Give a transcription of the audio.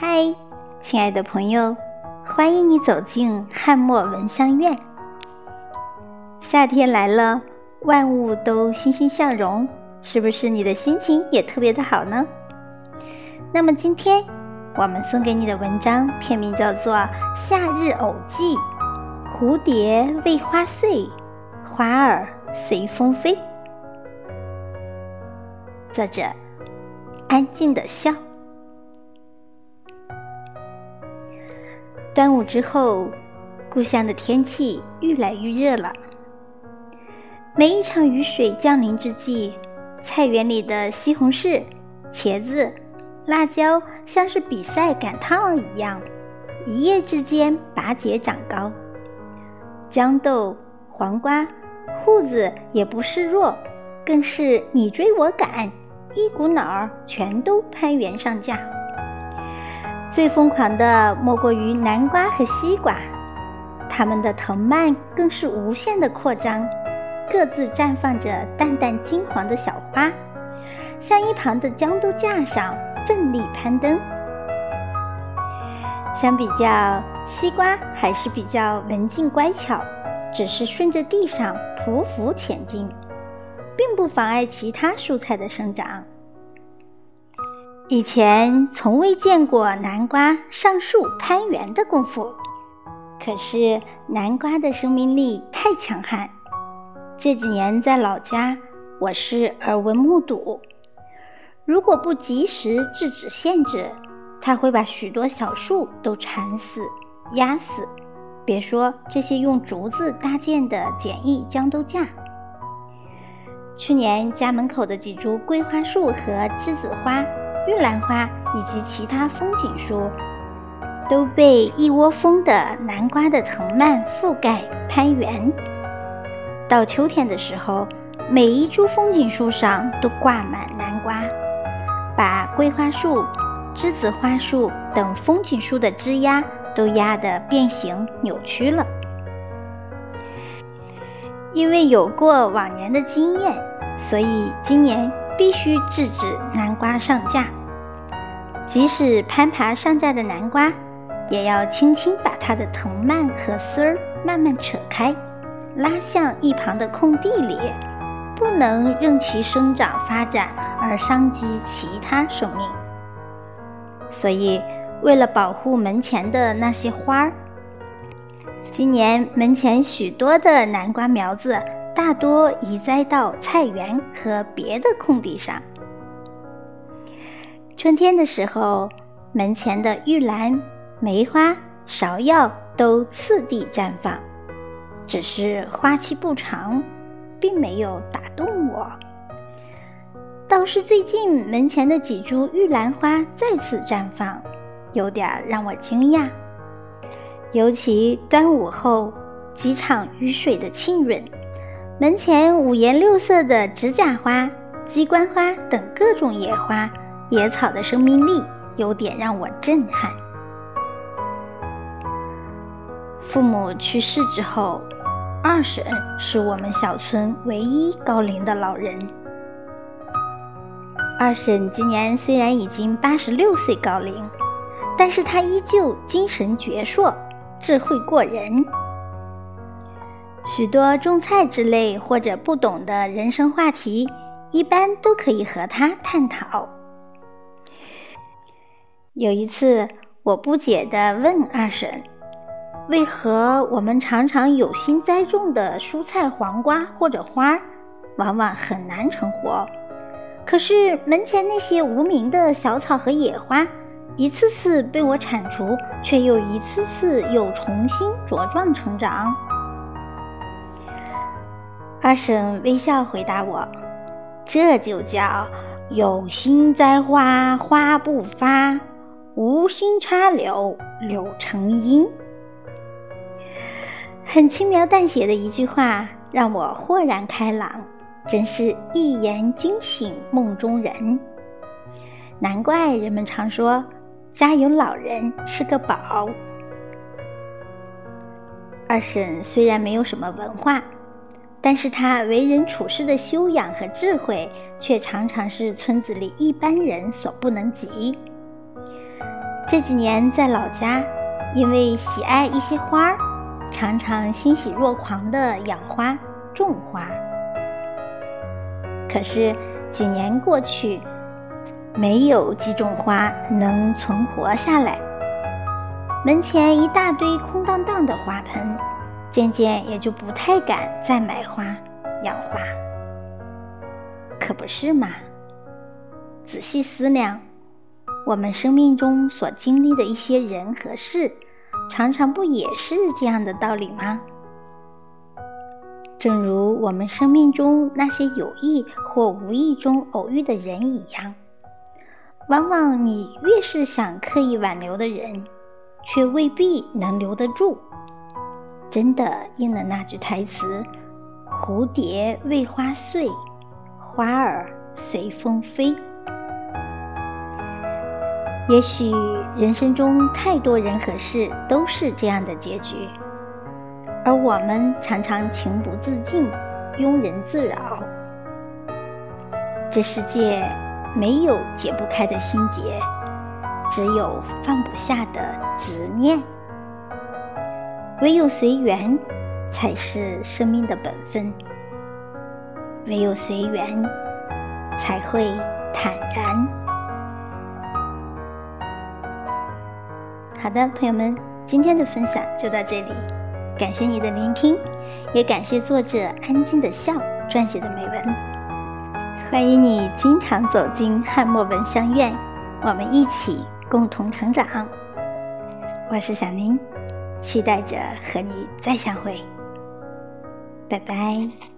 嗨，亲爱的朋友，欢迎你走进汉墨闻香院。夏天来了，万物都欣欣向荣，是不是你的心情也特别的好呢？那么今天我们送给你的文章片名叫做《夏日偶记》，蝴蝶为花碎，花儿随风飞。作者：安静的笑。端午之后，故乡的天气愈来愈热了。每一场雨水降临之际，菜园里的西红柿、茄子、辣椒像是比赛赶趟儿一样，一夜之间拔节长高。豇豆、黄瓜、瓠子也不示弱，更是你追我赶，一股脑儿全都攀援上架。最疯狂的莫过于南瓜和西瓜，它们的藤蔓更是无限的扩张，各自绽放着淡淡金黄的小花，向一旁的豇豆架上奋力攀登。相比较，西瓜还是比较文静乖巧，只是顺着地上匍匐前进，并不妨碍其他蔬菜的生长。以前从未见过南瓜上树攀援的功夫，可是南瓜的生命力太强悍。这几年在老家，我是耳闻目睹。如果不及时制止限制，它会把许多小树都缠死、压死。别说这些用竹子搭建的简易豇豆架。去年家门口的几株桂花树和栀子花。玉兰花以及其他风景树都被一窝蜂的南瓜的藤蔓覆盖攀援。到秋天的时候，每一株风景树上都挂满南瓜，把桂花树、栀子花树等风景树的枝丫都压得变形扭曲了。因为有过往年的经验，所以今年必须制止南瓜上架。即使攀爬上架的南瓜，也要轻轻把它的藤蔓和丝儿慢慢扯开，拉向一旁的空地里，不能任其生长发展而伤及其他生命。所以，为了保护门前的那些花儿，今年门前许多的南瓜苗子大多移栽到菜园和别的空地上。春天的时候，门前的玉兰、梅花、芍药都次第绽放，只是花期不长，并没有打动我。倒是最近门前的几株玉兰花再次绽放，有点让我惊讶。尤其端午后几场雨水的浸润，门前五颜六色的指甲花、鸡冠花等各种野花。野草的生命力有点让我震撼。父母去世之后，二婶是我们小村唯一高龄的老人。二婶今年虽然已经八十六岁高龄，但是她依旧精神矍铄，智慧过人。许多种菜之类或者不懂的人生话题，一般都可以和她探讨。有一次，我不解地问二婶：“为何我们常常有心栽种的蔬菜、黄瓜或者花，往往很难成活？可是门前那些无名的小草和野花，一次次被我铲除，却又一次次又重新茁壮成长？”二婶微笑回答我：“这就叫有心栽花花不发。”无心插柳，柳成荫。很轻描淡写的一句话，让我豁然开朗，真是一言惊醒梦中人。难怪人们常说，家有老人是个宝。二婶虽然没有什么文化，但是她为人处事的修养和智慧，却常常是村子里一般人所不能及。这几年在老家，因为喜爱一些花儿，常常欣喜若狂地养花、种花。可是几年过去，没有几种花能存活下来。门前一大堆空荡荡的花盆，渐渐也就不太敢再买花、养花。可不是嘛？仔细思量。我们生命中所经历的一些人和事，常常不也是这样的道理吗？正如我们生命中那些有意或无意中偶遇的人一样，往往你越是想刻意挽留的人，却未必能留得住。真的应了那句台词：“蝴蝶为花碎，花儿随风飞。”也许人生中太多人和事都是这样的结局，而我们常常情不自禁，庸人自扰。这世界没有解不开的心结，只有放不下的执念。唯有随缘，才是生命的本分；唯有随缘，才会坦然。好的，朋友们，今天的分享就到这里，感谢你的聆听，也感谢作者安静的笑撰写的美文。欢迎你经常走进汉墨文香院，我们一起共同成长。我是小宁，期待着和你再相会。拜拜。